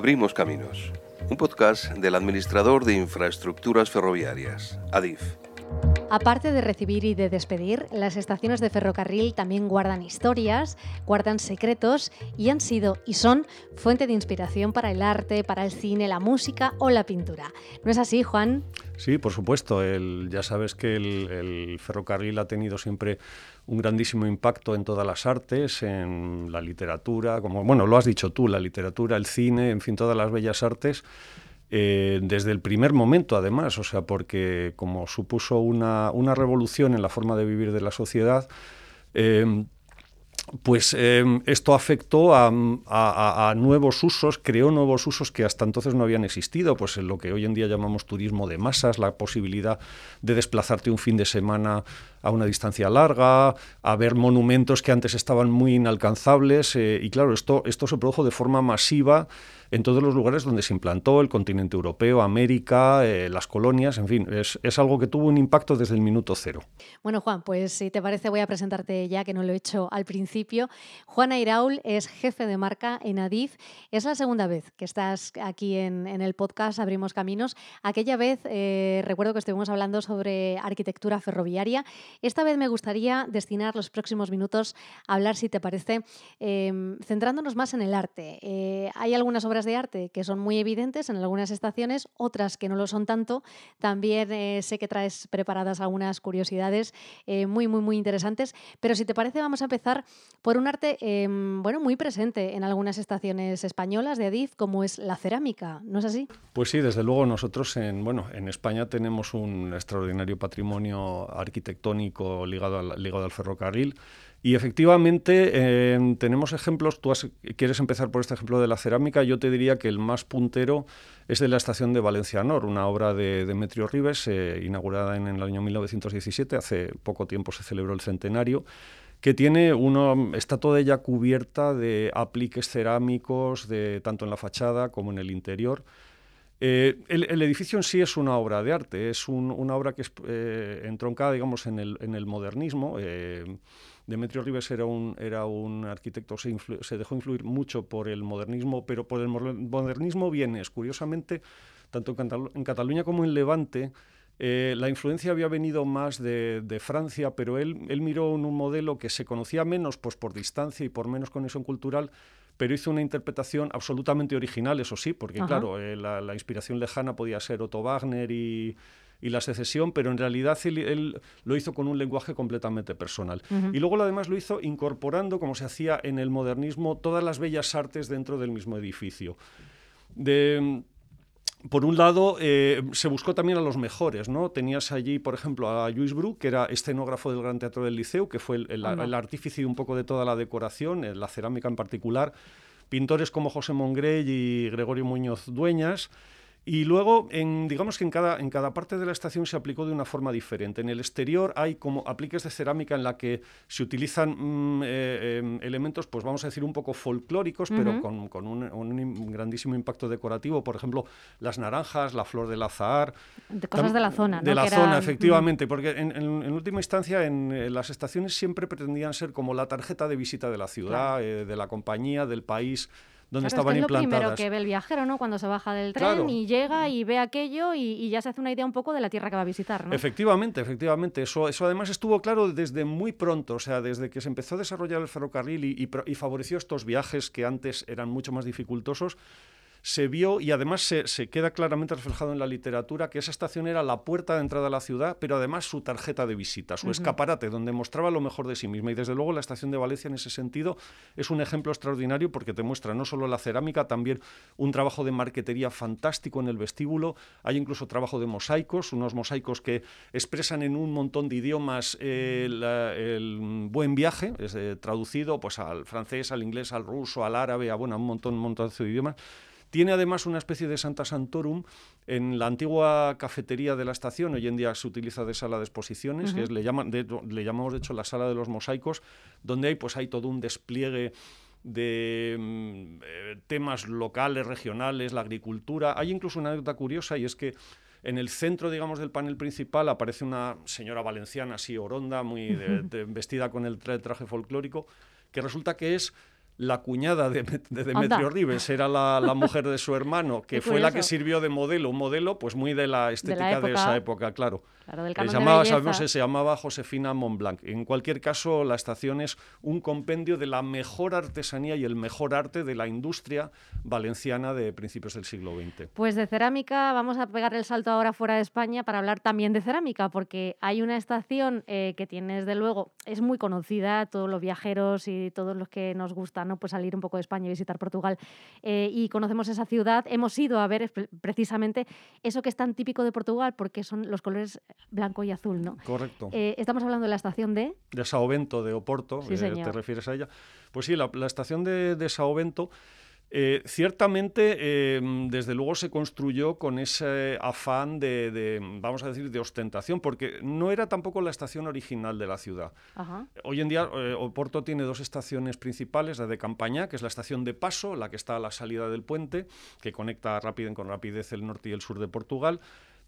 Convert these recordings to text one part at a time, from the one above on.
Abrimos Caminos, un podcast del administrador de infraestructuras ferroviarias, ADIF. Aparte de recibir y de despedir, las estaciones de ferrocarril también guardan historias, guardan secretos y han sido y son fuente de inspiración para el arte, para el cine, la música o la pintura. ¿No es así, Juan? Sí, por supuesto. ya sabes que el, ferrocarril ha tenido siempre un grandísimo impacto en todas las artes, en la literatura, como bueno, lo has dicho tú, la literatura, el cine, en fin, todas las bellas artes. Eh, desde el primer momento, además, o sea, porque como supuso una, una revolución en la forma de vivir de la sociedad, eh, pues em, esto afectó a, nuevos usos, creó nuevos usos que hasta entonces no habían existido, pues en lo que hoy en día llamamos turismo de masas, la posibilidad de desplazarte un fin de semana a una distancia larga, a ver monumentos que antes estaban muy inalcanzables, eh, y claro, esto, esto se produjo de forma masiva en todos los lugares donde se implantó, el continente europeo, América, eh, las colonias, en fin, es, es, algo que tuvo un impacto desde el minuto cero. Bueno, Juan, pues si te parece voy a presentarte ya, que no lo he hecho al principio. Juan Airaul es jefe de marca en Adif. Es la segunda vez que estás aquí en, el podcast Abrimos Caminos. Aquella vez eh, recuerdo que estuvimos hablando sobre arquitectura ferroviaria. Esta vez me gustaría destinar los próximos minutos a hablar, si te parece, em, centrándonos más en el arte. Eh, hay algunas obras de arte que son muy evidentes en algunas estaciones, otras que no lo son tanto. También eh, sé que traes preparadas algunas curiosidades eh, muy, muy, muy interesantes. Pero si te parece, vamos a empezar por un arte em, bueno, muy presente en algunas estaciones españolas de Adif, como es la cerámica. ¿No es así? Pues sí, desde luego nosotros en, bueno, en España tenemos un extraordinario patrimonio arquitectónico ligado al, ligado al ferrocarril. Y efectivamente em, tenemos ejemplos, tú quieres empezar por este ejemplo de la cerámica, yo te diría que el más puntero es de la estación de Valencia Nor, una obra de Demetrio Rives, eh, inaugurada en, el año 1917, hace poco tiempo se celebró el centenario, que tiene una, está toda ella cubierta de apliques cerámicos, de, tanto en la fachada como en el interior. Eh, el, edificio en sí es una obra de arte, es una obra que es eh, entroncada, digamos, en el, en el modernismo. Demetrio Rives era un, era un arquitecto, se, se, dejó influir mucho por el modernismo, pero por el modernismo viene, curiosamente, tanto en, Cataluña como en Levante, eh, la influencia había venido más de, Francia, pero él, él, miró en un modelo que se conocía menos pues, por distancia y por menos conexión cultural, pero hizo una interpretación absolutamente original, eso sí, porque claro, eh, la, la, inspiración lejana podía ser Otto Wagner y, y la secesión, pero en realidad él, lo hizo con un lenguaje completamente personal. Y luego además lo hizo incorporando, como se hacía en el modernismo, todas las bellas artes dentro del mismo edificio. De, por un lado, eh, se buscó también a los mejores, ¿no? Tenías allí, por ejemplo, a Lluís Bru, que era escenógrafo del Gran Teatro del Liceo, que fue el, el, artífice un poco de toda la decoración, eh, la cerámica en particular. Pintores como José Mongrell y Gregorio Muñoz Dueñas. Y luego, en, digamos que en cada, en cada parte de la estación se aplicó de una forma diferente. En el exterior hay como apliques de cerámica en la que se utilizan mm, eh, em, elementos, pues vamos a decir, un poco folclóricos, pero con, con un, grandísimo impacto decorativo. Por ejemplo, las naranjas, la flor del azahar. De cosas de la zona, ¿no? De la zona, efectivamente, porque en, última instancia en, las estaciones siempre pretendían ser como la tarjeta de visita de la ciudad, eh, de la compañía, del país donde estaban es, es lo primero que ve el viajero, ¿no? Cuando se baja del tren y llega y ve aquello y, ya se hace una idea un poco de la tierra que va a visitar, ¿no? Efectivamente, efectivamente. Eso, eso además estuvo claro desde muy pronto, o sea, desde que se empezó a desarrollar el ferrocarril y favoreció estos viajes que antes eran mucho más dificultosos se vio y además se, queda claramente reflejado en la literatura que esa estación era la puerta de entrada a la ciudad, pero además su tarjeta de visita, su escaparate, donde mostraba lo mejor de sí misma. Y desde luego la estación de Valencia en ese sentido es un ejemplo extraordinario porque te muestra no solo la cerámica, también un trabajo de marquetería fantástico en el vestíbulo. Hay incluso trabajo de mosaicos, unos mosaicos que expresan en un montón de idiomas eh, el buen viaje, es eh, traducido pues al francés, al inglés, al ruso, al árabe, a bueno, un montón, un montón de idiomas tiene además una especie de Santa Santorum en la antigua cafetería de la estación, hoy en día se utiliza de sala de exposiciones, que es, le, llaman, le llamamos de hecho la sala de los mosaicos, donde hay, pues, hay todo un despliegue de mm, eh, temas locales, regionales, la agricultura. Hay incluso una anécdota curiosa y es que en el centro, digamos, del panel principal aparece una señora valenciana así oronda, muy vestida con el traje folclórico, que resulta que es la cuñada de, Demetrio Rives era la, mujer de su hermano, que fue la que sirvió de modelo, un modelo pues muy de la estética de, esa época, claro. claro se, llamaba, sabemos, se llamaba Josefina Montblanc. En cualquier caso, la estación es un compendio de la mejor artesanía y el mejor arte de la industria valenciana de principios del siglo XX. Pues de cerámica vamos a pegar el salto ahora fuera de España para hablar también de cerámica, porque hay una estación eh, que tiene, desde luego, es muy conocida, todos los viajeros y todos los que nos gustan pues salir un poco de España y visitar Portugal. Eh, y conocemos esa ciudad. Hemos ido a ver precisamente eso que es tan típico de Portugal, porque son los colores blanco y azul, ¿no? Correcto. Eh, estamos hablando de la estación de... De Sao Bento, de Oporto, sí, eh, ¿te refieres a ella? Pues sí, la, estación de, de Sao Bento eh, ciertamente, em, desde luego se construyó con ese afán de, vamos a decir, de ostentación, porque no era tampoco la estación original de la ciudad. Hoy en día eh, Oporto tiene dos estaciones principales, la de Campaña, que es la estación de paso, la que está a la salida del puente, que conecta rápido, con rapidez el norte y el sur de Portugal,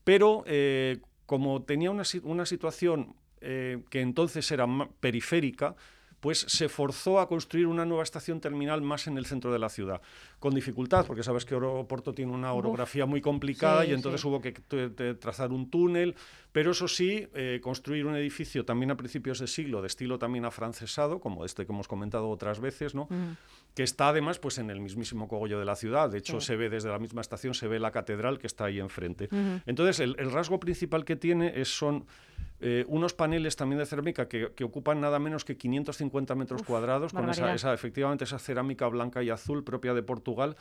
pero eh, como tenía una, una situación que entonces era periférica, pues se forzó a construir una nueva estación terminal más en el centro de la ciudad, con dificultad, porque sabes que Oporto tiene una orografía muy complicada y entonces hubo que trazar un túnel, pero eso sí, eh, construir un edificio también a principios de siglo, de estilo también afrancesado, como este que hemos comentado otras veces, ¿no? que está además pues, en el mismísimo cogollo de la ciudad, de hecho se ve desde la misma estación, se ve la catedral que está ahí enfrente. Entonces, el, rasgo principal que tiene es, son eh, unos paneles también de cerámica que, ocupan nada menos que 550 metros cuadrados, con esa, efectivamente esa cerámica blanca y azul propia de Portugal.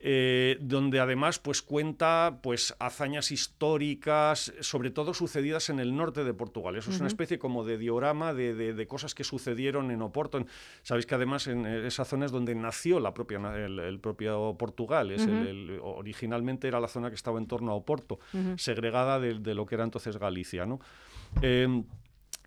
Eh, donde además pues cuenta pues hazañas históricas, sobre todo sucedidas en el norte de Portugal. Eso es una especie como de diorama de, cosas que sucedieron en Oporto. Sabéis que además en esa zona es donde nació la propia, el, propio Portugal. Es originalmente era la zona que estaba en torno a Oporto, segregada de, lo que era entonces Galicia. ¿no? Em,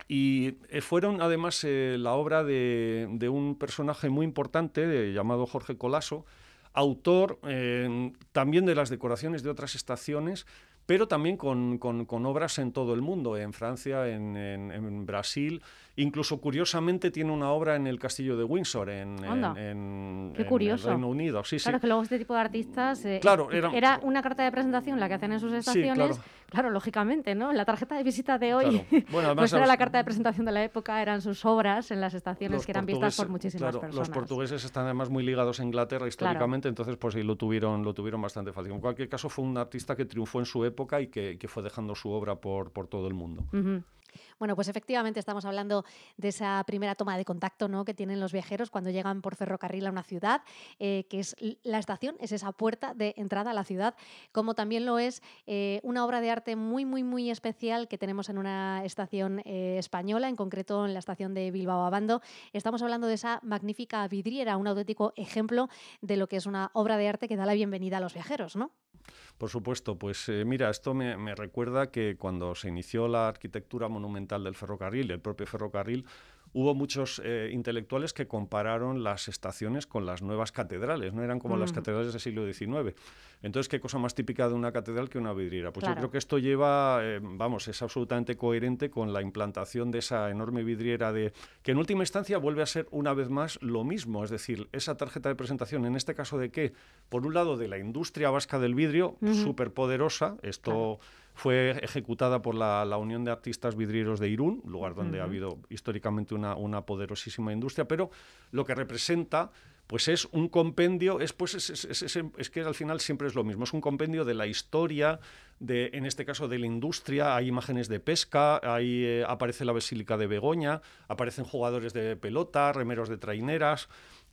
y eh, fueron además eh, la obra de, un personaje muy importante llamado Jorge Colaso, autor eh, también de las decoraciones de otras estaciones, pero también con, obras en todo el mundo, en Francia, en Brasil Incluso, curiosamente, tiene una obra en el castillo de Windsor, en, Qué curioso. el Reino Unido. Sí, claro, que luego este tipo de artistas... Eh, claro, era... una carta de presentación la que hacen en sus estaciones. claro. lógicamente, ¿no? La tarjeta de visita de hoy, bueno, pues era la carta de presentación de la época, eran sus obras en las estaciones que eran vistas por muchísimas personas. Los portugueses están además muy ligados a Inglaterra históricamente, entonces pues sí, lo tuvieron, lo tuvieron bastante fácil. En cualquier caso, fue un artista que triunfó en su época y que, fue dejando su obra por, por todo el mundo. Bueno, pues efectivamente estamos hablando de esa primera toma de contacto ¿no? que tienen los viajeros cuando llegan por ferrocarril a una ciudad, eh, que es la estación, es esa puerta de entrada a la ciudad, como también lo es eh, una obra de arte muy, muy, muy especial que tenemos en una estación eh, española, en concreto en la estación de Bilbao Abando. Estamos hablando de esa magnífica vidriera, un auténtico ejemplo de lo que es una obra de arte que da la bienvenida a los viajeros, ¿no? Por supuesto, pues eh, mira, esto me, recuerda que cuando se inició la arquitectura monumental del ferrocarril, el propio ferrocarril, hubo muchos eh, intelectuales que compararon las estaciones con las nuevas catedrales, no eran como las mm. catedrales del siglo XIX. Entonces, ¿qué cosa más típica de una catedral que una vidriera? Pues yo creo que esto lleva, eh, vamos, es absolutamente coherente con la implantación de esa enorme vidriera de que en última instancia vuelve a ser una vez más lo mismo, es decir, esa tarjeta de presentación, en este caso de qué? Por un lado, de la industria vasca del vidrio, súper poderosa, esto fue ejecutada por la, Unión de Artistas Vidrieros de Irún, lugar donde ha habido históricamente una, una, poderosísima industria, pero lo que representa pues es un compendio, es, pues es, que al final siempre es lo mismo, es un compendio de la historia, de, en este caso de la industria, hay imágenes de pesca, ahí eh, aparece la Basílica de Begoña, aparecen jugadores de pelota, remeros de traineras,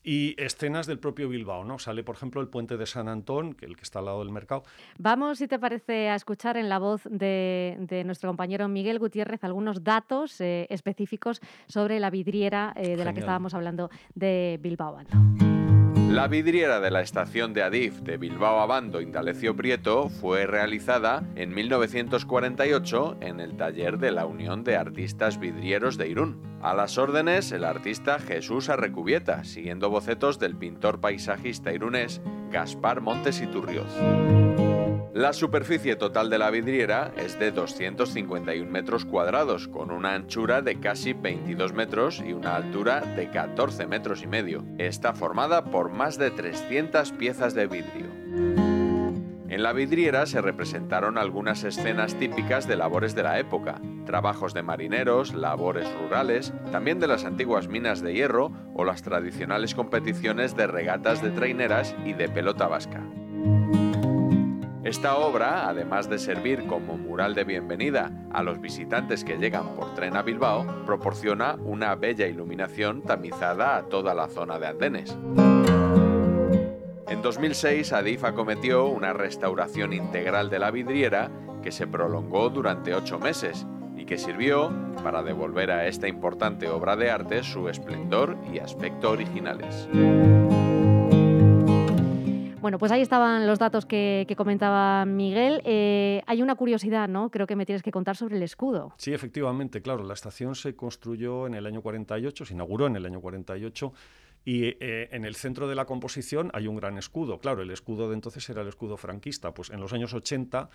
y escenas del propio Bilbao, ¿no? Sale, por ejemplo, el puente de San Antón, que el que está al lado del mercado. Vamos, si te parece, a escuchar en la voz de, nuestro compañero Miguel Gutiérrez algunos datos eh, específicos sobre la vidriera eh, de la que estábamos hablando de Bilbao. La vidriera de la estación de Adif de Bilbao Abando Indalecio Prieto fue realizada en 1948 en el taller de la Unión de Artistas Vidrieros de Irún. A las órdenes el artista Jesús Arrecubieta, siguiendo bocetos del pintor paisajista irunés Gaspar Montes Iturrioz. La superficie total de la vidriera es de 251 metros cuadrados, con una anchura de casi 22 metros y una altura de 14 metros y medio. Está formada por más de 300 piezas de vidrio. En la vidriera se representaron algunas escenas típicas de labores de la época, trabajos de marineros, labores rurales, también de las antiguas minas de hierro o las tradicionales competiciones de regatas de traineras y de pelota vasca. Esta obra, además de servir como mural de bienvenida a los visitantes que llegan por tren a Bilbao, proporciona una bella iluminación tamizada a toda la zona de andenes. En 2006, Adif acometió una restauración integral de la vidriera que se prolongó durante ocho meses y que sirvió para devolver a esta importante obra de arte su esplendor y aspecto originales. Bueno, pues ahí estaban los datos que, comentaba Miguel. Eh, hay una curiosidad, ¿no? Creo que me tienes que contar sobre el escudo. Sí, efectivamente, claro. La estación se construyó en el año 48, se inauguró en el año 48. Y eh, en el centro de la composición hay un gran escudo. Claro, el escudo de entonces era el escudo franquista. Pues en los años 80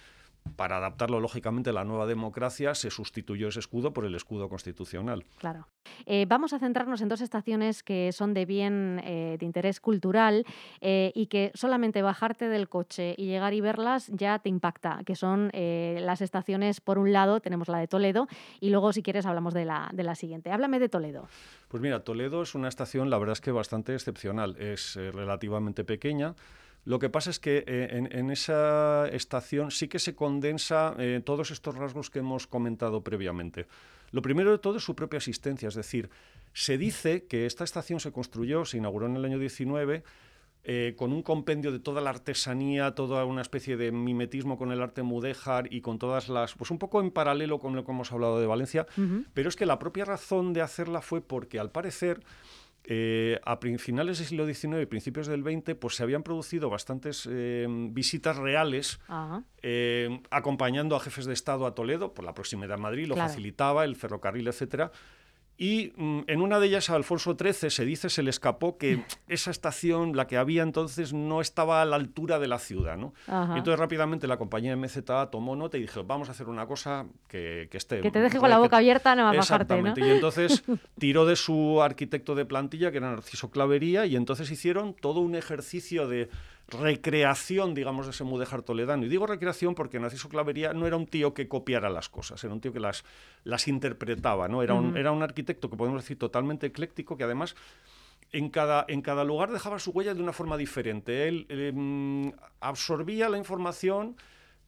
para adaptarlo lógicamente a la nueva democracia, se sustituyó ese escudo por el escudo constitucional. Claro. Eh, vamos a centrarnos en dos estaciones que son de bien eh, de interés cultural eh, y que solamente bajarte del coche y llegar y verlas ya te impacta, que son las estaciones, por un lado, tenemos la de Toledo y luego, si quieres, hablamos de la, de la siguiente. Háblame de Toledo. Pues mira, Toledo es una estación, la verdad es que bastante excepcional. Es relativamente pequeña lo que pasa es que eh, en, esa estación sí que se condensa eh, todos estos rasgos que hemos comentado previamente. Lo primero de todo es su propia existencia, es decir, se dice que esta estación se construyó, se inauguró en el año 19, eh, con un compendio de toda la artesanía, toda una especie de mimetismo con el arte mudéjar y con todas las, pues un poco en paralelo con lo que hemos hablado de Valencia, pero es que la propia razón de hacerla fue porque al parecer eh, a finales del siglo XIX y principios del XX, pues se habían producido bastantes eh, visitas reales eh, acompañando a jefes de Estado a Toledo, por la proximidad a Madrid, lo facilitaba, el ferrocarril, etcétera. Y mm, en una de ellas, a Alfonso XIII, se dice, se le escapó que esa estación, la que había entonces, no estaba a la altura de la ciudad. ¿no? Y entonces rápidamente la compañía MZA tomó nota y dijo, vamos a hacer una cosa que, esté... Que te deje con la boca abierta, no va a bajarte, ¿no? Y entonces tiró de su arquitecto de plantilla, que era Narciso Clavería, y entonces hicieron todo un ejercicio de recreación, digamos, de ese mudéjar toledano. Y digo recreación porque Narciso Clavería no era un tío que copiara las cosas, era un tío que las, las interpretaba, ¿no? Era, un, era un arquitecto que podemos decir totalmente ecléctico, que además en cada, en cada lugar dejaba su huella de una forma diferente. Él em, absorbía la información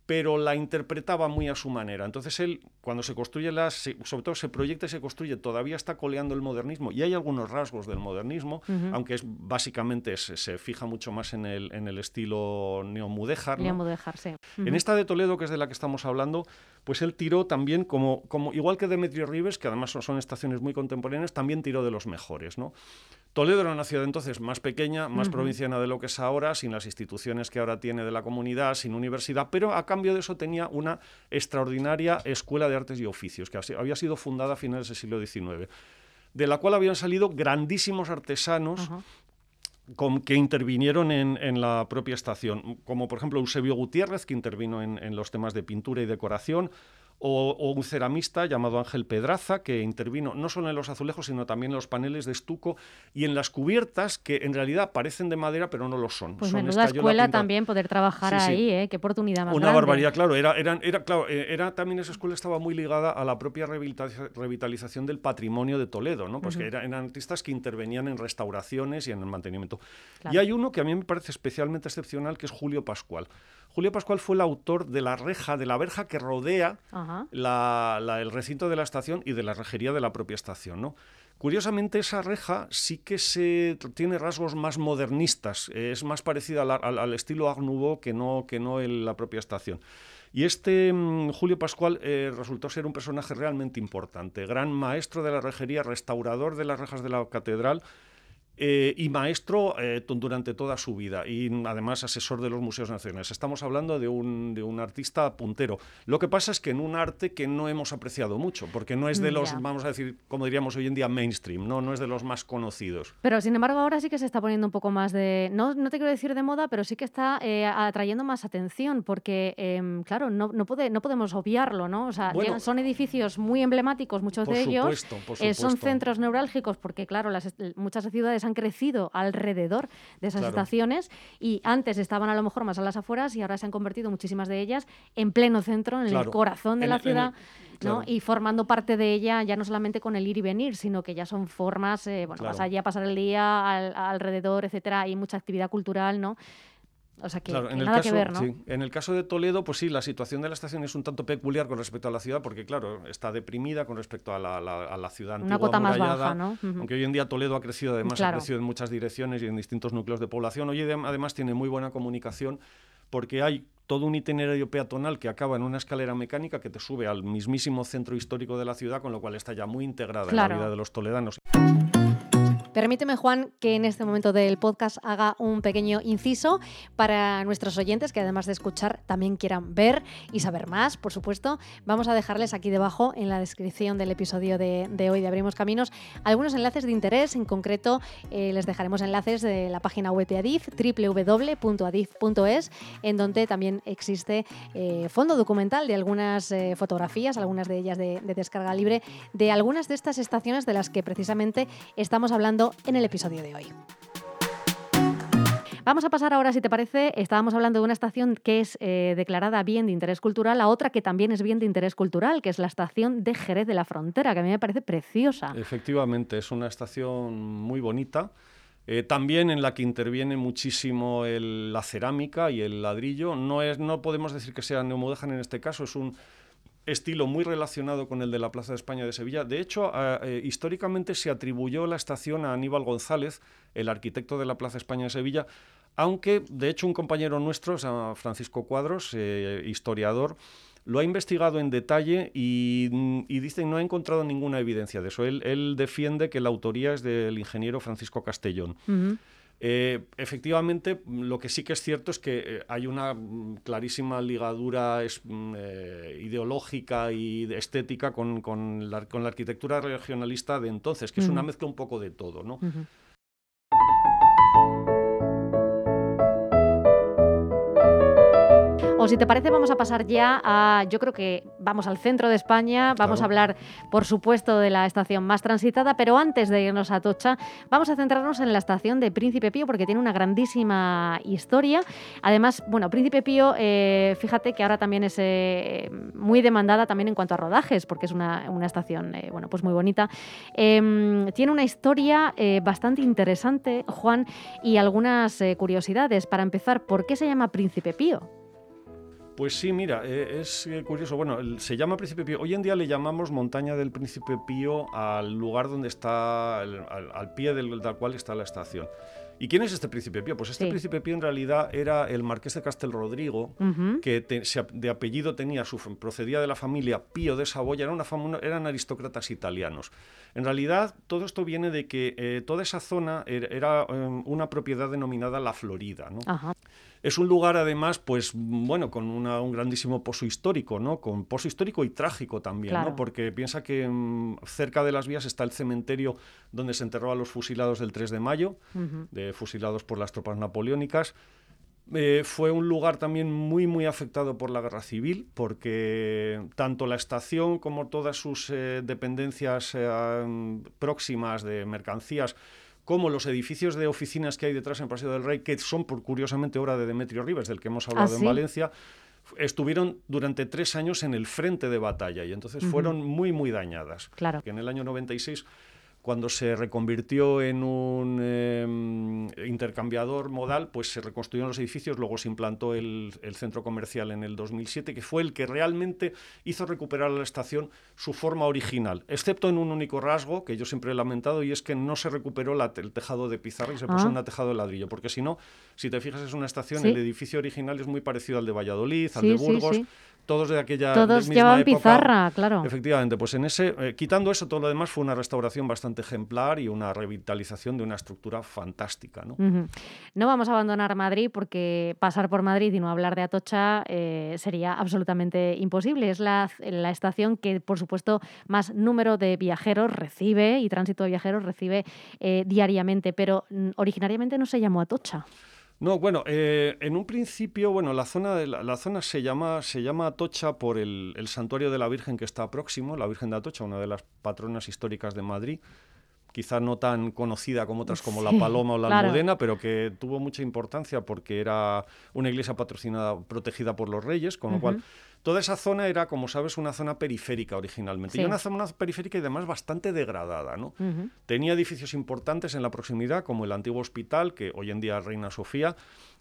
pero la interpretaba muy a su manera. Entonces él, cuando se construye las, sobre todo se proyecta y se construye, todavía está coleando el modernismo y hay algunos rasgos del modernismo, aunque es básicamente se, fija mucho más en el, en el estilo neomudéjar. Neomudéjar, sí. En esta de Toledo, que es de la que estamos hablando, pues él tiró también, como, como igual que Demetrio Rives, que además son, son estaciones muy contemporáneas, también tiró de los mejores, ¿no? Toledo era una ciudad entonces más pequeña, más provinciana de lo que es ahora, sin las instituciones que ahora tiene de la comunidad, sin universidad, pero a cambio de eso tenía una extraordinaria escuela de artes y oficios, que había sido fundada a finales del siglo XIX, de la cual habían salido grandísimos artesanos. que intervinieron en, la propia estación, como por ejemplo Eusebio Gutiérrez, que intervino en los temas de pintura y decoración, o, un ceramista llamado Ángel Pedraza, que intervino no solo en los azulejos, sino también en los paneles de estuco y en las cubiertas, que en realidad parecen de madera, pero no lo son. Pues son menuda escuela también poder trabajar ahí, ¿eh? qué oportunidad más Una barbaridad, claro. Era, era, era, claro, eh, era también esa escuela estaba muy ligada a la propia revitalización del patrimonio de Toledo, ¿no? Pues que eran, artistas que intervenían en restauraciones y en el mantenimiento. Y hay uno que a mí me parece especialmente excepcional, que es Julio Pascual. Julio Pascual fue el autor de la reja, de la verja que rodea el recinto de la estación y de la rejería de la propia estación. ¿no? Curiosamente, esa reja sí que se tiene rasgos más modernistas, es más parecida al, estilo Art Nouveau que no, que no en la propia estación. Y este mm, Julio Pascual eh, resultó ser un personaje realmente importante, gran maestro de la rejería, restaurador de las rejas de la catedral, eh, y maestro eh, durante toda su vida y además asesor de los museos nacionales. Estamos hablando de un, de un artista puntero. Lo que pasa es que en un arte que no hemos apreciado mucho, porque no es de los, vamos a decir, como diríamos hoy en día, mainstream, ¿no? no es de los más conocidos. Pero sin embargo ahora sí que se está poniendo un poco más de, no, no te quiero decir de moda, pero sí que está eh, atrayendo más atención, porque em, claro, no, no, puede, no podemos obviarlo, ¿no? O sea, son edificios muy emblemáticos, muchos de ellos. son centros neurálgicos, porque claro, las, muchas ciudades han crecido alrededor de esas estaciones y antes estaban a lo mejor más a las afueras y ahora se han convertido muchísimas de ellas en pleno centro, en el corazón de la ciudad. ¿no? Y formando parte de ella ya no solamente con el ir y venir, sino que ya son formas, eh, bueno, vas allí a pasar el día alrededor, etcétera, hay mucha actividad cultural, ¿no? O sea que, en el nada caso, que ver, ¿no? En el caso de Toledo, pues sí, la situación de la estación es un tanto peculiar con respecto a la ciudad, porque claro, está deprimida con respecto a la, a la ciudad Una cuota más baja, ¿no? Aunque hoy en día Toledo ha crecido, además ha crecido en muchas direcciones y en distintos núcleos de población. Hoy además tiene muy buena comunicación porque hay todo un itinerario peatonal que acaba en una escalera mecánica que te sube al mismísimo centro histórico de la ciudad, con lo cual está ya muy integrada en la vida de los toledanos. Permíteme, Juan, que en este momento del podcast haga un pequeño inciso para nuestros oyentes que además de escuchar también quieran ver y saber más, por supuesto. Vamos a dejarles aquí debajo en la descripción del episodio de, hoy de Abrimos Caminos algunos enlaces de interés. En concreto, eh, les dejaremos enlaces de la página web de Adif, www.adif.es, en donde también existe eh, fondo documental de algunas eh, fotografías, algunas de ellas de descarga libre, de algunas de estas estaciones de las que precisamente estamos hablando en el episodio de hoy. Vamos a pasar ahora, si te parece, estábamos hablando de una estación que es eh, declarada bien de interés cultural, a otra que también es bien de interés cultural, que es la estación de Jerez de la Frontera, que a mí me parece preciosa. Efectivamente, es una estación muy bonita. Eh, también en la que interviene muchísimo la cerámica y el ladrillo. No, es, no podemos decir que sea neomodejan en este caso, es un estilo muy relacionado con el de la Plaza de España de Sevilla. De hecho, eh, históricamente se atribuyó la estación a Aníbal González, el arquitecto de la Plaza España de Sevilla, aunque de hecho un compañero nuestro, Francisco Cuadros, eh, historiador, lo ha investigado en detalle y, y, dice que no ha encontrado ninguna evidencia de eso. Él, defiende que la autoría es del ingeniero Francisco Castellón. Eh, efectivamente, lo que sí que es cierto es que eh, hay una mm, clarísima ligadura mm, eh, ideológica y estética con, la, arquitectura regionalista de entonces, que es una mezcla un poco de todo, ¿no? Si te parece, vamos a pasar ya a, yo creo que vamos al centro de España, vamos a hablar, por supuesto, de la estación más transitada, pero antes de irnos a Tocha, vamos a centrarnos en la estación de Príncipe Pío, porque tiene una grandísima historia. Además, bueno, Príncipe Pío, eh, fíjate que ahora también es eh, muy demandada también en cuanto a rodajes, porque es una, estación, eh, bueno, pues muy bonita. Em, tiene una historia bastante interesante, Juan, y algunas curiosidades. Para empezar, ¿por qué se llama Príncipe Pío? Pues sí, mira, eh, es eh, curioso. Bueno, se llama Príncipe Pío. Hoy en día le llamamos Montaña del Príncipe Pío al lugar donde está, al, pie del, cual está la estación. ¿Y quién es este príncipe Pío? Pues este príncipe Pío en realidad era el marqués de Castel Rodrigo, que de apellido tenía, su, procedía de la familia Pío de Saboya, era una eran aristócratas italianos. En realidad, todo esto viene de que eh, toda esa zona era, em, una propiedad denominada La Florida. ¿no? Es un lugar, además, pues bueno, con un grandísimo pozo histórico, ¿no? Con pozo histórico y trágico también, ¿no? Porque piensa que mm, cerca de las vías está el cementerio donde se enterró a los fusilados del 3 de mayo, de, fusilados por las tropas napoleónicas. Eh, fue un lugar también muy, muy afectado por la guerra civil, porque tanto la estación como todas sus eh, dependencias eh, próximas de mercancías como los edificios de oficinas que hay detrás en Paseo del Rey, que son por curiosamente obra de Demetrio Rivers, del que hemos hablado ¿Ah, en Valencia, estuvieron durante tres años en el frente de batalla y entonces fueron muy, muy dañadas. Claro. Que en el año 96 cuando se reconvirtió en un em, intercambiador modal, pues se reconstruyeron los edificios, luego se implantó el, centro comercial en el 2007, que fue el que realmente hizo recuperar a la estación su forma original, excepto en un único rasgo que yo siempre he lamentado, y es que no se recuperó el tejado de pizarra y se puso ah. un tejado de ladrillo, porque si no, si te fijas es una estación, el edificio original es muy parecido al de Valladolid, al de Burgos, todos de aquella Todos llevaban época. pizarra, claro. Efectivamente, pues en ese, eh, quitando eso, todo lo demás fue una restauración bastante ejemplar y una revitalización de una estructura fantástica. ¿no? No vamos a abandonar Madrid porque pasar por Madrid y no hablar de Atocha eh, sería absolutamente imposible. Es la, la estación que, por supuesto, más número de viajeros recibe y tránsito de viajeros recibe eh, diariamente, pero mm, originariamente no se llamó Atocha. No, bueno, eh, en un principio, bueno, la zona, de la, la zona se llama, se llama Atocha por el, el santuario de la Virgen que está próximo, la Virgen de Atocha, una de las patronas históricas de Madrid. Quizá no tan conocida como otras como Sí, la Paloma o la claro. Almudena, pero que tuvo mucha importancia porque era una iglesia patrocinada, protegida por los reyes, con lo cual. Toda esa zona era, como sabes, una zona periférica originalmente. Sí. Y una zona periférica y además bastante degradada, ¿no? Tenía edificios importantes en la proximidad, como el antiguo hospital, que hoy en día es Reina Sofía,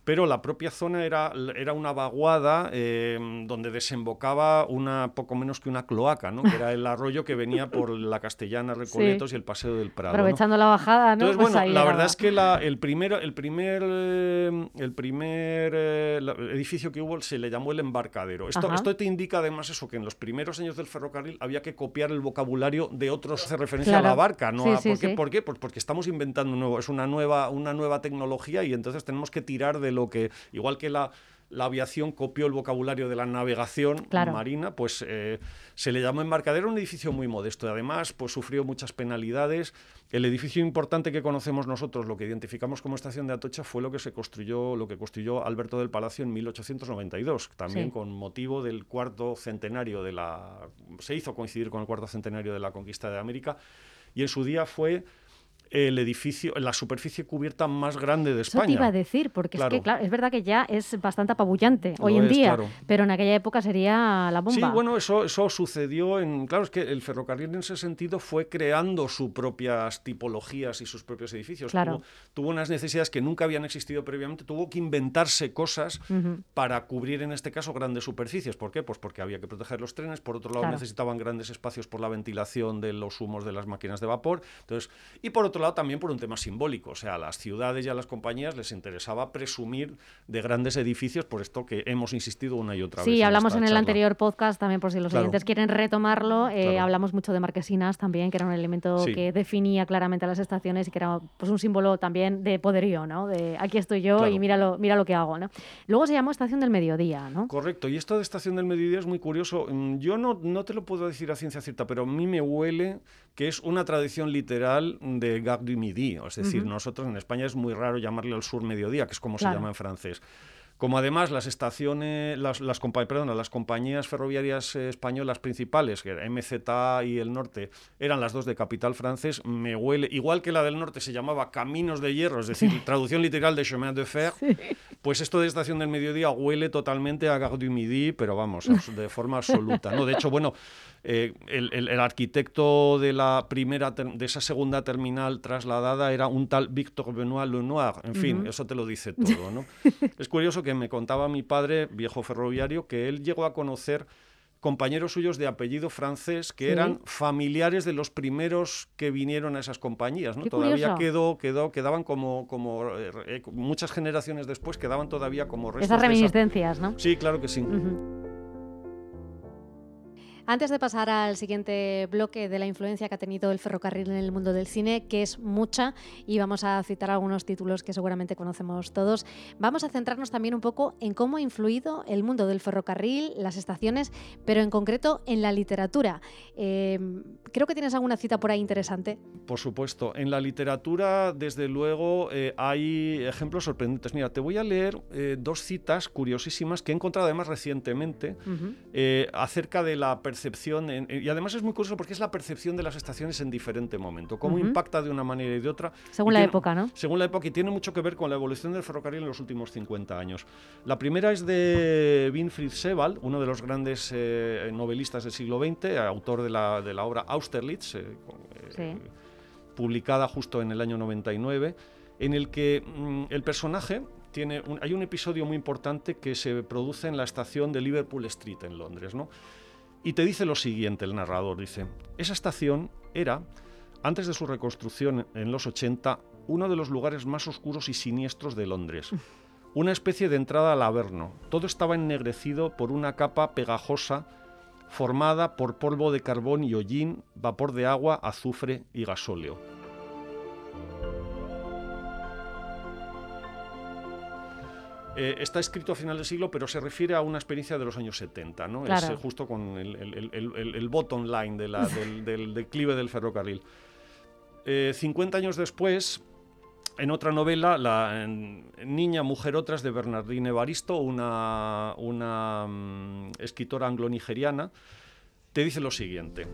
pero la propia zona era, era una vaguada eh, donde desembocaba una poco menos que una cloaca, ¿no? que era el arroyo que venía por la Castellana, Recoletos y el Paseo del Prado. ¿no? Aprovechando la bajada, ¿no? Entonces, Pues bueno, la era- verdad es que la- el primer, el primer, eh, el primer eh, la- edificio que hubo se le llamó el embarcadero. Esto, Ajá. esto te indica además eso, que en los primeros años del ferrocarril había que copiar el vocabulario de otros, hace referencia Claro. a la barca, ¿no? Sí, a- sí, ¿por, qué, por qué? Pues porque estamos inventando nuevo, es una nueva, una nueva tecnología y entonces tenemos que tirar de lo que, igual que la la aviación copió el vocabulario de la navegación Claro. marina, pues eh, se le llamó embarcadero un edificio muy modesto. Además, pues sufrió muchas penalidades. El edificio importante que conocemos nosotros, lo que identificamos como estación de Atocha, fue lo que se construyó, lo que construyó Alberto del Palacio en 1892, también Sí. con motivo del cuarto centenario de la. se hizo coincidir con el cuarto centenario de la conquista de América. Y en su día fue el edificio, la superficie cubierta más grande de Eso España. te iba a decir, porque es Claro. que, claro, es verdad que ya es bastante apabullante Lo hoy en es, día, claro. pero en aquella época sería la bomba. Sí, bueno, eso, eso sucedió en. Claro, es que el ferrocarril en ese sentido fue creando sus propias tipologías y sus propios edificios. Claro. Tuvo, tuvo unas necesidades que nunca habían existido previamente, tuvo que inventarse cosas Ujú. para cubrir en este caso grandes superficies. ¿Por qué? Pues porque había que proteger los trenes, por otro lado necesitaban grandes espacios por la ventilación de los humos de las máquinas de vapor. Entonces, y por otro lado también por un tema simbólico, o sea, a las ciudades y a las compañías les interesaba presumir de grandes edificios, por esto que hemos insistido una y otra vez. Sí, hablamos en el anterior podcast también, por si los Claro. oyentes quieren retomarlo. eh, Claro. Hablamos mucho de marquesinas también, que era un elemento Sí. que definía claramente a las estaciones y que era pues, un símbolo también de poderío, ¿no? De aquí estoy yo Claro. y mira lo, mira lo que hago, ¿no? Luego se llamó Estación del Mediodía, ¿no? Correcto, y esto de estación del mediodía es muy curioso. Mm, Yo no, no te lo puedo decir a ciencia cierta, pero a mí me huele que es una tradición literal de Du Midi. Es decir, nosotros en España es muy raro llamarle al sur mediodía, que es como Claro. se llama en francés. Como además las estaciones, las, las, compa- perdona, las compañías ferroviarias eh, españolas principales, que era MZA y el Norte, eran las dos de capital francés, me huele, igual que la del Norte se llamaba Caminos de Hierro, es decir, traducción literal de Chemin de Fer, pues esto de estación del mediodía huele totalmente a Gare du Midi, pero vamos, de forma absoluta. ¿no? De hecho, bueno, eh, el, el- el arquitecto de la primera, de esa segunda terminal trasladada era un tal Victor Benoit Lenoir. En fin, Ujú. eso te lo dice todo, ¿no? es curioso que me contaba mi padre, viejo ferroviario, que él llegó a conocer compañeros suyos de apellido francés que Sí. eran familiares de los primeros que vinieron a esas compañías, ¿no? Qué Todavía quedó, quedó, quedaban como, como eh, eh, muchas generaciones después quedaban todavía como restos Esas de esa- reminiscencias, ¿no? Sí, claro que sí. Ujú. Antes de pasar al siguiente bloque de la influencia que ha tenido el ferrocarril en el mundo del cine, que es mucha, y vamos a citar algunos títulos que seguramente conocemos todos, vamos a centrarnos también un poco en cómo ha influido el mundo del ferrocarril, las estaciones, pero en concreto en la literatura. Eh, creo que tienes alguna cita por ahí interesante. Por supuesto. En la literatura, desde luego, eh, hay ejemplos sorprendentes. Mira, te voy a leer eh, dos citas curiosísimas que he encontrado además recientemente eh, acerca de la percepción, en- y además es muy curioso porque es la percepción de las estaciones en diferente momento, cómo Ujú. impacta de una manera y de otra. Según la tiene- época, ¿no? Según la época, y tiene mucho que ver con la evolución del ferrocarril en los últimos 50 años. La primera es de Winfried Sebald, uno de los grandes eh, novelistas del siglo XX, autor de la, de la obra Austerlitz, eh, eh, Sí. publicada justo en el año 99, en el que mm, el personaje tiene un- hay un episodio muy importante que se produce en la estación de Liverpool Street en Londres, ¿no? Y te dice lo siguiente el narrador, dice, esa estación era, antes de su reconstrucción en los 80, uno de los lugares más oscuros y siniestros de Londres. una especie de entrada al Averno. Todo estaba ennegrecido por una capa pegajosa formada por polvo de carbón y hollín, vapor de agua, azufre y gasóleo. Eh, está escrito a final del siglo, pero se refiere a una experiencia de los años 70, ¿no? Es eh, justo con el, bottom line del, declive del ferrocarril. 50 eh, años después, en otra novela, La Niña, Mujer, Otras, de Bernardine Evaristo, una, una mm, escritora anglo-nigeriana, te dice lo siguiente.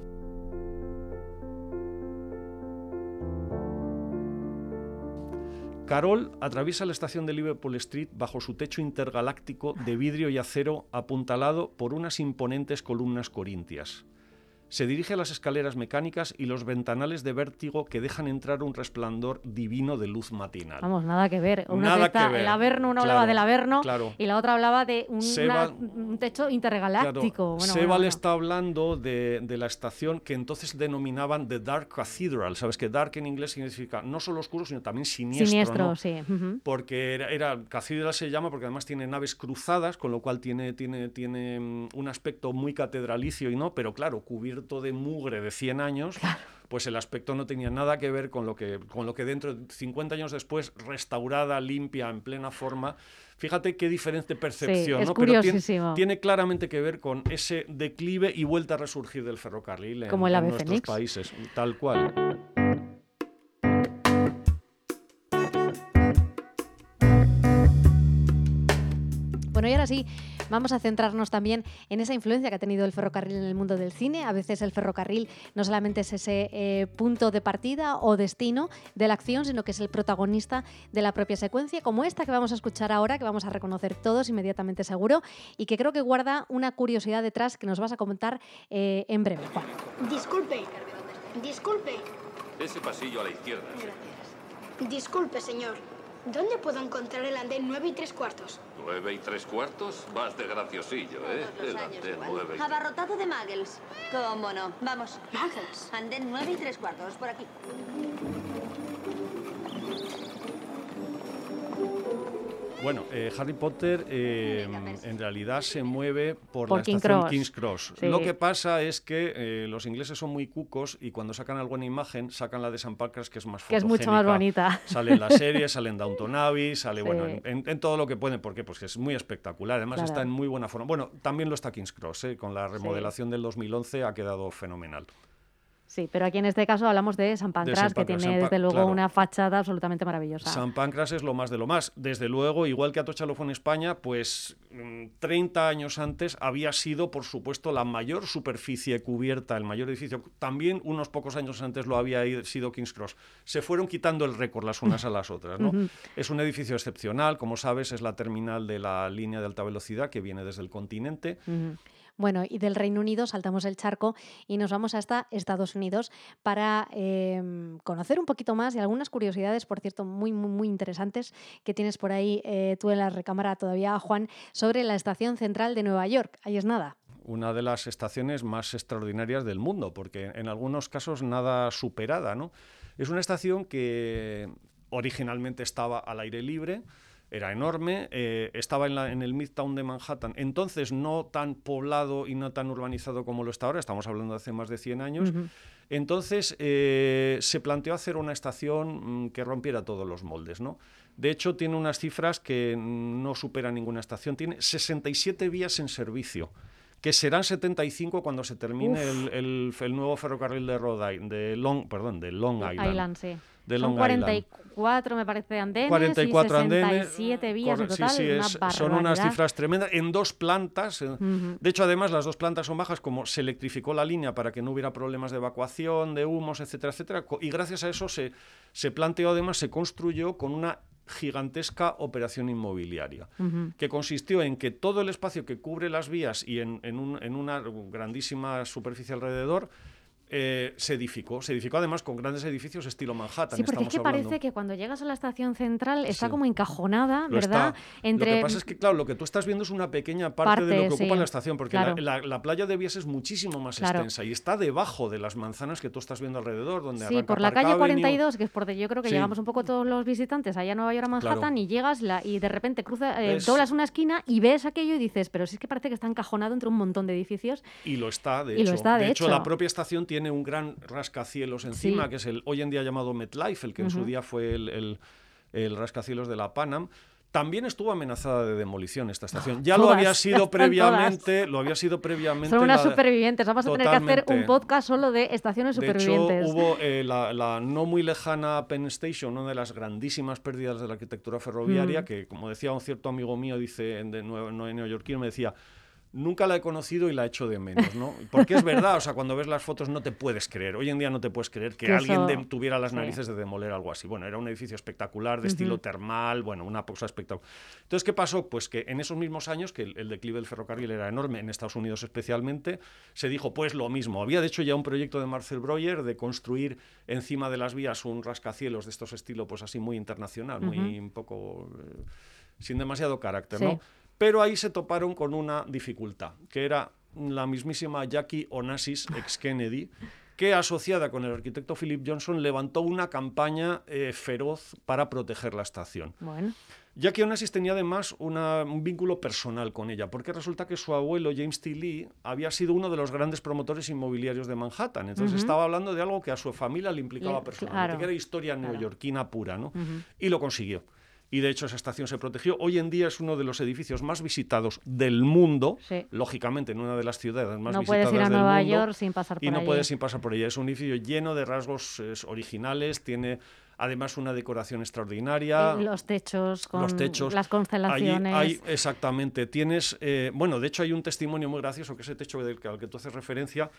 Carol atraviesa la estación de Liverpool Street bajo su techo intergaláctico de vidrio y acero apuntalado por unas imponentes columnas corintias. Se dirige a las escaleras mecánicas y los ventanales de vértigo que dejan entrar un resplandor divino de luz matinal. Vamos, nada que ver. Una nada que ver. El Averno, una hablaba del Averno y la otra hablaba de un techo intergaláctico. Sebal está hablando de, la estación que entonces denominaban The Dark Cathedral. Sabes que dark en inglés significa no solo oscuro, sino también siniestro. Siniestro, sí. Porque era, era, Cathedral se llama porque además tiene naves cruzadas, con lo cual tiene, tiene, tiene mm, un aspecto muy catedralicio y no, pero claro, cubierto de mugre de 100 años, pues el aspecto no tenía nada que ver con lo que, con lo que dentro, 50 años después, restaurada, limpia, en plena forma. Fíjate qué diferente percepción, ¿no? Pero tiene, tiene, claramente que ver con ese declive y vuelta a resurgir del ferrocarril en, en nuestros países, tal cual. Bueno, y ahora sí, vamos a centrarnos también en esa influencia que ha tenido el ferrocarril en el mundo del cine. A veces el ferrocarril no solamente es ese eh, punto de partida o destino de la acción, sino que es el protagonista de la propia secuencia, como esta que vamos a escuchar ahora, que vamos a reconocer todos inmediatamente seguro, y que creo que guarda una curiosidad detrás que nos vas a comentar eh, en breve. Juan. Disculpe, disculpe. Ese pasillo a la izquierda. Disculpe, señor. ¿Dónde puedo encontrar el andén 9 y 3 cuartos? ¿9 y 3 cuartos? Vas de graciosillo, ¿eh? El andén 9 y... Abarrotado de muggles. ¿Cómo no? Vamos. ¿Muggles? Andén 9 y 3 cuartos, por aquí. Bueno, eh, Harry Potter eh, en realidad se mueve por, la estación King's Cross. Lo que pasa es que eh, los ingleses son muy cucos y cuando sacan alguna imagen sacan la de San Pancras que es más Que es mucho más bonita. Sale en la serie, sale en Downton Abbey, sale bueno, en, todo lo que pueden. ¿Por qué? Pues que es muy espectacular. Además está en muy buena forma. Bueno, también lo está King's Cross. Con la remodelación del 2011 ha quedado fenomenal. Sí, pero aquí en este caso hablamos de San Pancras, que tiene desde luego una fachada absolutamente maravillosa. San Pancras es lo más de lo más. Desde luego, igual que Atocha lo fue en España, pues 30 mm, años antes había sido, por supuesto, la mayor superficie cubierta, el mayor edificio. También unos pocos años antes lo había sido King's Cross. Se fueron quitando el récord las unas a las otras. ¿no? Es un edificio excepcional, como sabes, es la terminal de la línea de alta velocidad que viene desde el continente. Bueno, y del Reino Unido saltamos el charco y nos vamos hasta Estados Unidos para em, conocer un poquito más y algunas curiosidades, por cierto, muy, muy, interesantes que tienes por ahí eh, tú en la recámara todavía, Juan, sobre la Estación Central de Nueva York. Ahí es nada una de las estaciones más extraordinarias del mundo, porque en algunos casos nada superada. ¿no? Es una estación que originalmente estaba al aire libre, era enorme, eh, estaba en, la, en, el Midtown de Manhattan, entonces no tan poblado y no tan urbanizado como lo está ahora, estamos hablando de hace más de 100 años. Entonces eh, se planteó hacer una estación mm, que rompiera todos los moldes. ¿no? De hecho, tiene unas cifras que no supera ninguna estación, tiene 67 vías en servicio que serán 75 cuando se termine el, el, nuevo ferrocarril de Rhode Island, de Long, perdón, de Long Island. Island sí. Son 44, me parece, andenes 44 y 67 andenes, vías en total. Sí, sí, son unas cifras tremendas en dos plantas. De hecho, además, las dos plantas son bajas, como se electrificó la línea para que no hubiera problemas de evacuación, de humos, etcétera, etcétera. Y gracias a eso se, se planteó, además, se construyó con una gigantesca operación inmobiliaria, que consistió en que todo el espacio que cubre las vías y en, en, un, en una grandísima superficie alrededor eh, se edificó. Se edificó además con grandes edificios estilo Manhattan. Sí, porque es que parece que cuando llegas a la estación central está como encajonada, ¿verdad? Entre... Lo que pasa es que, claro, lo que tú estás viendo es una pequeña parte, de lo que ocupa la estación, porque la, playa de Vías es muchísimo más extensa y está debajo de las manzanas que tú estás viendo alrededor, donde Sí, por la calle 42, que es por donde yo creo que llegamos un poco todos los visitantes allá a Nueva York a Manhattan y llegas la, y de repente cruza, eh, doblas una esquina y ves aquello y dices, pero sí es que parece que está encajonado entre un montón de edificios. Y lo está, de hecho. de, hecho, la propia estación tiene un gran rascacielos encima, que es el hoy en día llamado MetLife, el que en su día fue el, el, rascacielos de la Panam. También estuvo amenazada de demolición esta estación. Ya lo había sido previamente, lo había sido previamente. Son unas supervivientes. Vamos a tener que hacer un podcast solo de estaciones supervivientes. De hecho, hubo eh, la, no muy lejana Penn Station, una de las grandísimas pérdidas de la arquitectura ferroviaria, mm. que como decía un cierto amigo mío, dice de nuevo, no, neoyorquino, me decía nunca la he conocido y la echo de menos, ¿no? Porque es verdad, o sea, cuando ves las fotos no te puedes creer. Hoy en día no te puedes creer que, alguien tuviera las narices de demoler algo así. Bueno, era un edificio espectacular, de estilo termal, bueno, una cosa espectacular. Entonces, ¿qué pasó? Pues que en esos mismos años, que el, declive del ferrocarril era enorme, en Estados Unidos especialmente, se dijo, pues lo mismo. Había, de hecho, ya un proyecto de Marcel Breuer de construir encima de las vías un rascacielos de estos estilos, pues así muy internacional, muy un poco... Eh, sin demasiado carácter, ¿no? Pero ahí se toparon con una dificultad, que era la mismísima Jackie Onassis, ex Kennedy, que asociada con el arquitecto Philip Johnson levantó una campaña eh, feroz para proteger la estación. Bueno. Jackie Onassis tenía además un vínculo personal con ella, porque resulta que su abuelo, James T. Lee, había sido uno de los grandes promotores inmobiliarios de Manhattan. Entonces estaba hablando de algo que a su familia le implicaba personalmente, que era historia neoyorquina pura, ¿no? Y lo consiguió y de hecho esa estación se protegió. Hoy en día es uno de los edificios más visitados del mundo, lógicamente en una de las ciudades más no visitadas puedes ir a Nueva York sin pasar por Y no puedes sin pasar por ella. Es un edificio lleno de rasgos originales, tiene además una decoración extraordinaria. Los techos con los techos. las constelaciones. Hay, exactamente. Tienes, eh, bueno, de hecho hay un testimonio muy gracioso que ese techo del al que tú haces referencia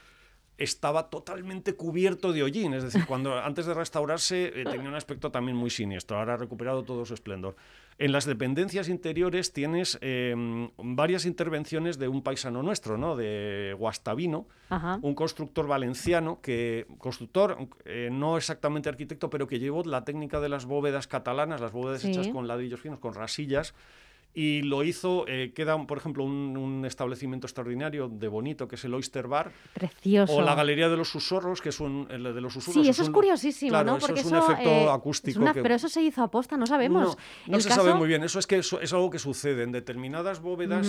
estaba totalmente cubierto de hollín, es decir, cuando antes de restaurarse eh, tenía un aspecto también muy siniestro, ahora ha recuperado todo su esplendor. En las dependencias interiores tienes em, varias intervenciones de un paisano nuestro, ¿no? de Guastavino, un constructor valenciano, que constructor, eh, no exactamente arquitecto, pero que llevó la técnica de las bóvedas catalanas, las bóvedas hechas con ladrillos finos, con rasillas, y lo hizo, eh, queda, por ejemplo, un, establecimiento extraordinario de bonito, que es el Oyster Bar. Precioso. O la Galería de los Susurros, que es un, el de los susurros. Sí, eso es, curiosísimo, ¿no? Porque eso es un efecto eh, acústico. Pero eso se hizo aposta, no sabemos. No, se sabe muy bien. Eso es que es algo que sucede en determinadas bóvedas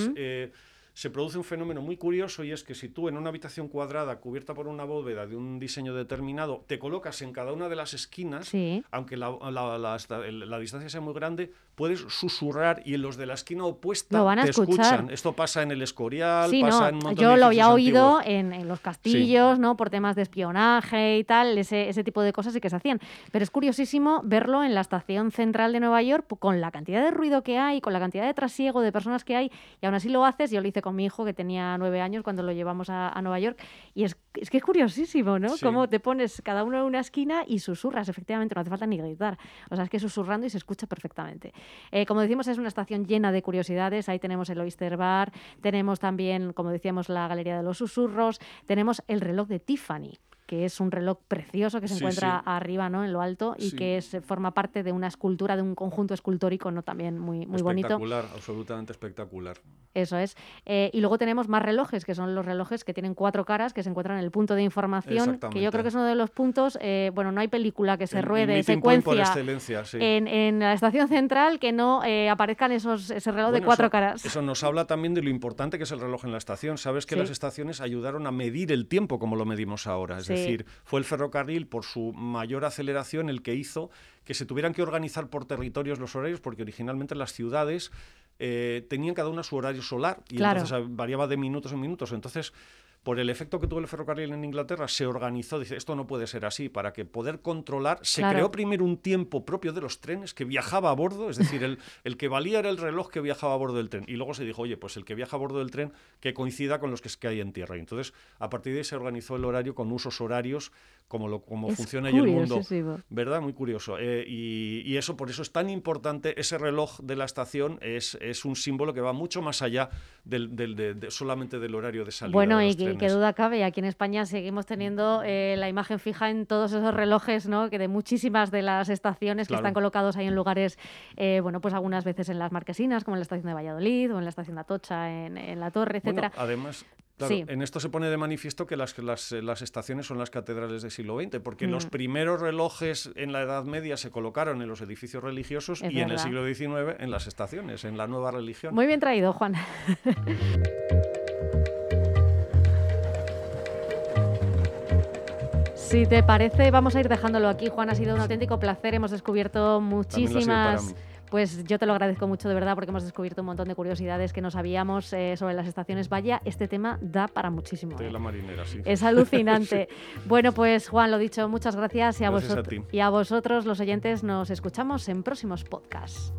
se produce un fenómeno muy curioso y es que si tú en una habitación cuadrada cubierta por una bóveda de un diseño determinado te colocas en cada una de las esquinas, aunque la, la, distancia sea muy grande, puedes susurrar y en los de la esquina opuesta te escuchan. Esto pasa en el Escorial, pasa en un montón Yo lo había oído en, los castillos, ¿no? Por temas de espionaje y tal, ese, ese tipo de cosas sí que se hacían. Pero es curiosísimo verlo en la estación central de Nueva York con la cantidad de ruido que hay, con la cantidad de trasiego de personas que hay, y aún así lo haces. Yo lo hice con mi hijo que tenía nueve años cuando lo llevamos a, Nueva York. Y es, es, que es curiosísimo, ¿no? Cómo te pones cada uno en una esquina y susurras, efectivamente, no hace falta ni gritar. O sea, es que susurrando y se escucha perfectamente. Eh, como decimos, es una estación llena de curiosidades. Ahí tenemos el Oyster Bar, tenemos también, como decíamos, la Galería de los Susurros, tenemos el reloj de Tiffany que es un reloj precioso que se encuentra arriba, ¿no? En lo alto y que es, forma parte de una escultura, de un conjunto escultórico, ¿no? También muy, muy bonito. Espectacular, absolutamente espectacular. Eso es. Eh, y luego tenemos más relojes, que son los relojes que tienen cuatro caras, que se encuentran en el punto de información, que yo creo que es uno de los puntos, eh, bueno, no hay película que se ruede en secuencia en, en, la estación central que no eh, aparezcan esos, ese reloj de cuatro caras. Eso nos habla también de lo importante que es el reloj en la estación. Sabes que las estaciones ayudaron a medir el tiempo como lo medimos ahora. Es es decir, fue el ferrocarril, por su mayor aceleración, el que hizo que se tuvieran que organizar por territorios los horarios, porque originalmente las ciudades eh, tenían cada una su horario solar y entonces variaba de minutos en minutos. Entonces, por el efecto que tuvo el ferrocarril en Inglaterra, se organizó, dice, esto no puede ser así, para que poder controlar, se creó primero un tiempo propio de los trenes que viajaba a bordo, es decir, el, el, que valía era el reloj que viajaba a bordo del tren, y luego se dijo, oye, pues el que viaja a bordo del tren que coincida con los que, que hay en tierra. Y entonces, a partir de ahí se organizó el horario con usos horarios como, lo, como funciona ahí el mundo. ¿Verdad? Muy curioso. Eh, y, eso, por eso es tan importante, ese reloj de la estación es, es un símbolo que va mucho más allá del, del, de, solamente del horario de salida. Bueno, y, trenes. qué duda cabe. Y aquí en España seguimos teniendo eh, la imagen fija en todos esos relojes, ¿no? Que de muchísimas de las estaciones que están colocados ahí en lugares, eh, bueno, pues algunas veces en las marquesinas, como en la estación de Valladolid o en la estación de Atocha, en, en la Torre, Bueno, etcétera. además, claro, Sí. en esto se pone de manifiesto que las, las, las estaciones son las catedrales del siglo XX, porque los Mm. primeros relojes en la Edad Media se colocaron en los edificios religiosos Es y en el siglo XIX en las estaciones, en la nueva religión. Muy bien traído, Juan. Si te parece, vamos a ir dejándolo aquí. Juan, ha sido un auténtico placer. Hemos descubierto muchísimas... Pues yo te lo agradezco mucho de verdad porque hemos descubierto un montón de curiosidades que no sabíamos eh, sobre las estaciones. Vaya, este tema da para muchísimo. De ¿eh? la marinera, sí. Es alucinante. Bueno, pues Juan, lo dicho, muchas gracias y a, Gracias a vosot- ti. y a vosotros, los oyentes, nos escuchamos en próximos podcasts.